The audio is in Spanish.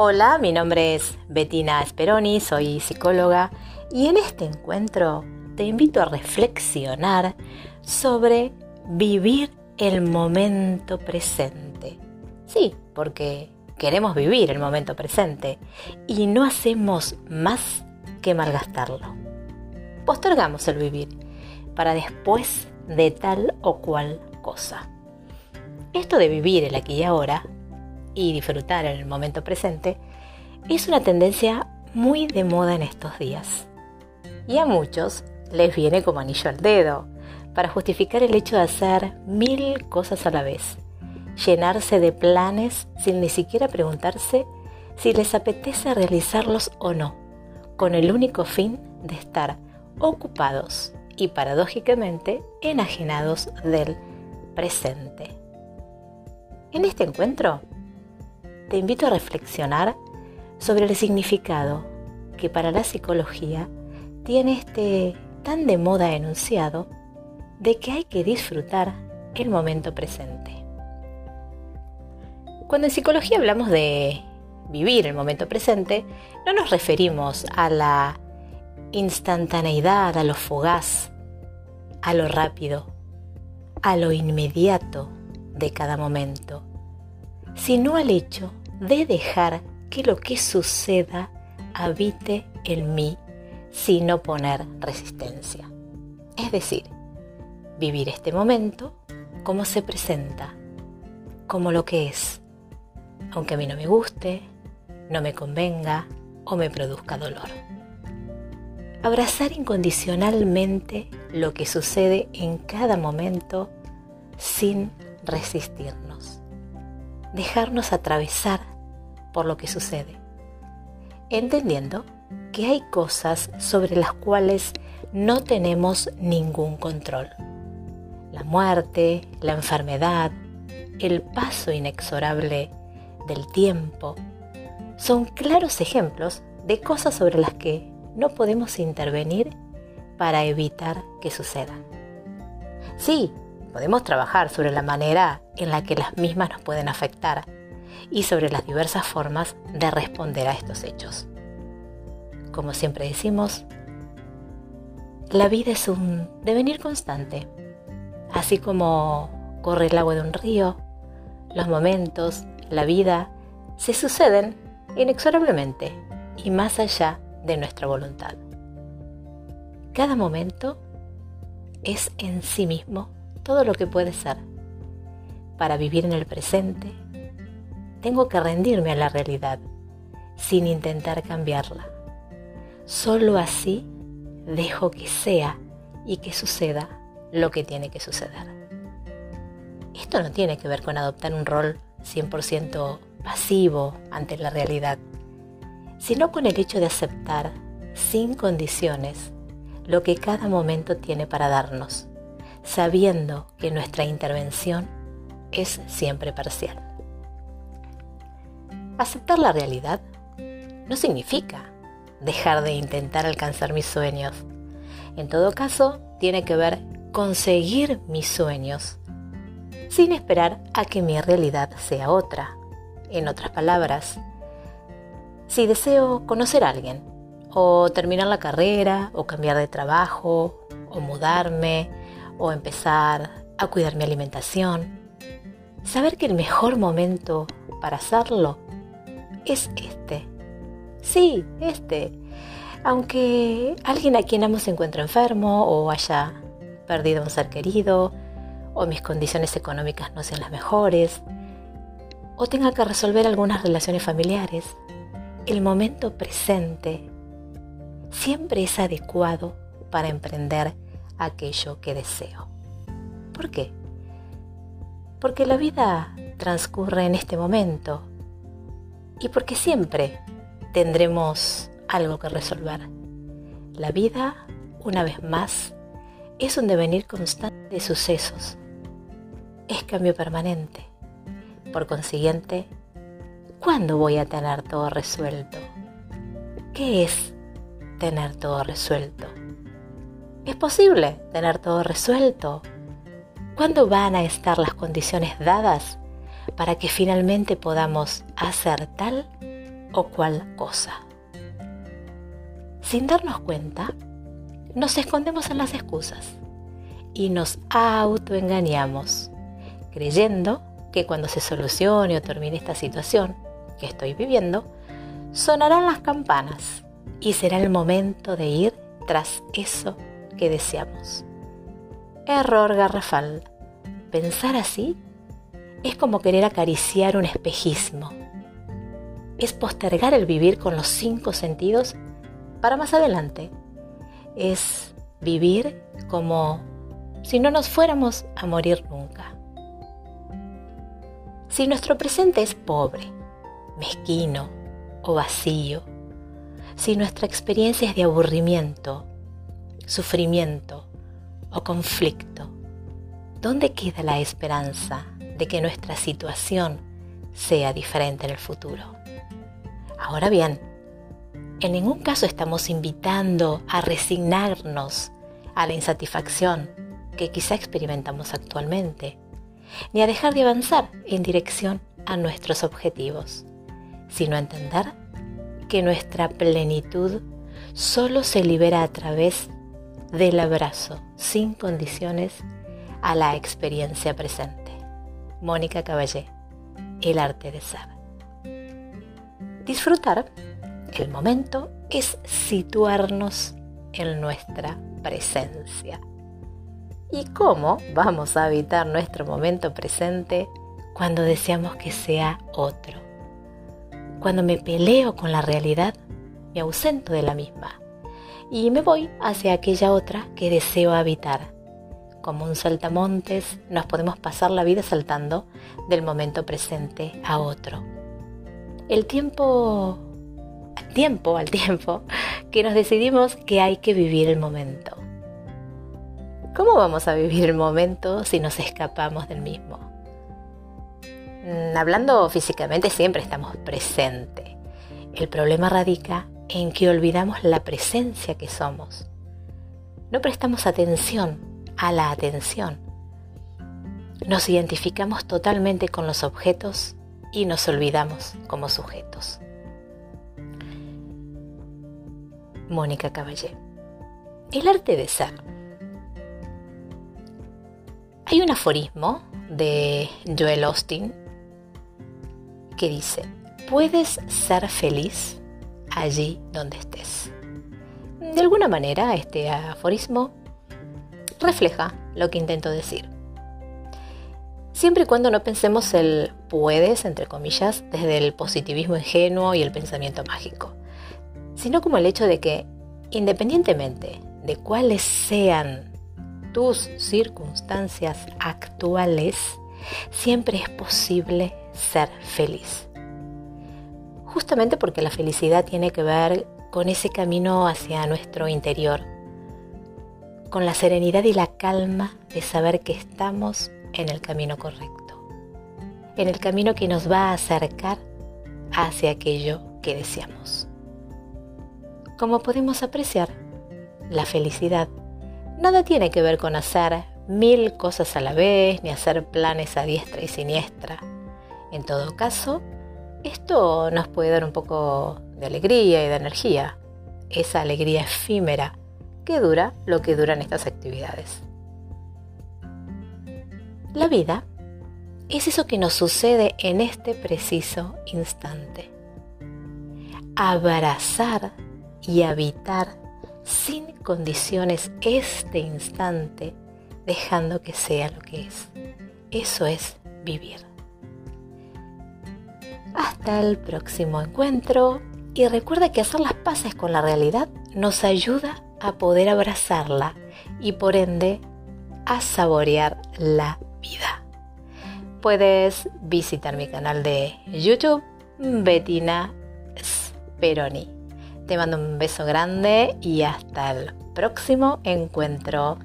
Hola, mi nombre es Bettina Speroni, soy psicóloga y en este encuentro te invito a reflexionar sobre vivir el momento presente. Sí, porque queremos vivir el momento presente y no hacemos más que malgastarlo. Postergamos el vivir para después de tal o cual cosa. Esto de vivir el aquí y ahora y disfrutar en el momento presente es una tendencia muy de moda en estos días. Y a muchos les viene como anillo al dedo para justificar el hecho de hacer mil cosas a la vez, llenarse de planes sin ni siquiera preguntarse si les apetece realizarlos o no, con el único fin de estar ocupados y paradójicamente enajenados del presente. En este encuentro, te invito a reflexionar sobre el significado que para la psicología tiene este tan de moda enunciado de que hay que disfrutar el momento presente. Cuando en psicología hablamos de vivir el momento presente, no nos referimos a la instantaneidad, a lo fugaz, a lo rápido, a lo inmediato de cada momento, sino al hecho de dejar que lo que suceda habite en mí sin no poner resistencia. Es decir, vivir este momento como se presenta, como lo que es, aunque a mí no me guste, no me convenga o me produzca dolor. Abrazar incondicionalmente lo que sucede en cada momento sin resistirnos dejarnos atravesar por lo que sucede, entendiendo que hay cosas sobre las cuales no tenemos ningún control. La muerte, la enfermedad, el paso inexorable del tiempo, son claros ejemplos de cosas sobre las que no podemos intervenir para evitar que sucedan. Sí, podemos trabajar sobre la manera en la que las mismas nos pueden afectar y sobre las diversas formas de responder a estos hechos. Como siempre decimos, la vida es un devenir constante, así como corre el agua de un río, los momentos, la vida, se suceden inexorablemente y más allá de nuestra voluntad. Cada momento es en sí mismo todo lo que puede ser. Para vivir en el presente, tengo que rendirme a la realidad sin intentar cambiarla. Solo así dejo que sea y que suceda lo que tiene que suceder. Esto no tiene que ver con adoptar un rol 100% pasivo ante la realidad, sino con el hecho de aceptar sin condiciones lo que cada momento tiene para darnos sabiendo que nuestra intervención es siempre parcial. Aceptar la realidad no significa dejar de intentar alcanzar mis sueños. En todo caso, tiene que ver conseguir mis sueños sin esperar a que mi realidad sea otra. En otras palabras, si deseo conocer a alguien, o terminar la carrera, o cambiar de trabajo, o mudarme, o empezar a cuidar mi alimentación, saber que el mejor momento para hacerlo es este. Sí, este. Aunque alguien a quien amo se encuentre enfermo o haya perdido un ser querido, o mis condiciones económicas no sean las mejores, o tenga que resolver algunas relaciones familiares, el momento presente siempre es adecuado para emprender aquello que deseo. ¿Por qué? Porque la vida transcurre en este momento y porque siempre tendremos algo que resolver. La vida, una vez más, es un devenir constante de sucesos. Es cambio permanente. Por consiguiente, ¿cuándo voy a tener todo resuelto? ¿Qué es tener todo resuelto? ¿Es posible tener todo resuelto? ¿Cuándo van a estar las condiciones dadas para que finalmente podamos hacer tal o cual cosa. Sin darnos cuenta, nos escondemos en las excusas y nos autoengañamos, creyendo que cuando se solucione o termine esta situación que estoy viviendo, sonarán las campanas y será el momento de ir tras eso que deseamos. Error garrafal. Pensar así es como querer acariciar un espejismo. Es postergar el vivir con los cinco sentidos para más adelante. Es vivir como si no nos fuéramos a morir nunca. Si nuestro presente es pobre, mezquino o vacío, si nuestra experiencia es de aburrimiento, sufrimiento o conflicto, ¿dónde queda la esperanza de que nuestra situación sea diferente en el futuro? Ahora bien, en ningún caso estamos invitando a resignarnos a la insatisfacción que quizá experimentamos actualmente, ni a dejar de avanzar en dirección a nuestros objetivos, sino a entender que nuestra plenitud solo se libera a través del abrazo sin condiciones a la experiencia presente. Mónica Caballé, El arte de ser. Disfrutar el momento es situarnos en nuestra presencia. ¿Y cómo vamos a habitar nuestro momento presente cuando deseamos que sea otro? Cuando me peleo con la realidad, me ausento de la misma y me voy hacia aquella otra que deseo habitar. Como un saltamontes, nos podemos pasar la vida saltando del momento presente a otro. El tiempo, al tiempo, al tiempo, que nos decidimos que hay que vivir el momento. ¿Cómo vamos a vivir el momento si nos escapamos del mismo? Mm, hablando físicamente siempre estamos presentes. El problema radica en que olvidamos la presencia que somos. No prestamos atención a la atención. Nos identificamos totalmente con los objetos y nos olvidamos como sujetos. Mónica Caballé. El arte de ser. Hay un aforismo de Joel Austin que dice, ¿puedes ser feliz allí donde estés? De alguna manera, este aforismo refleja lo que intento decir. Siempre y cuando no pensemos el puedes, entre comillas, desde el positivismo ingenuo y el pensamiento mágico, sino como el hecho de que, independientemente de cuáles sean tus circunstancias actuales, siempre es posible ser feliz. Justamente porque la felicidad tiene que ver con ese camino hacia nuestro interior, con la serenidad y la calma de saber que estamos en el camino correcto, en el camino que nos va a acercar hacia aquello que deseamos. Como podemos apreciar, la felicidad nada tiene que ver con hacer mil cosas a la vez, ni hacer planes a diestra y siniestra. En todo caso, esto nos puede dar un poco de alegría y de energía, esa alegría efímera que dura lo que duran estas actividades. La vida es eso que nos sucede en este preciso instante. Abrazar y habitar sin condiciones este instante, dejando que sea lo que es. Eso es vivir. Hasta el próximo encuentro y recuerda que hacer las paces con la realidad nos ayuda a poder abrazarla y por ende a saborear la vida. Puedes visitar mi canal de YouTube, Bettina Speroni. Te mando un beso grande y hasta el próximo encuentro.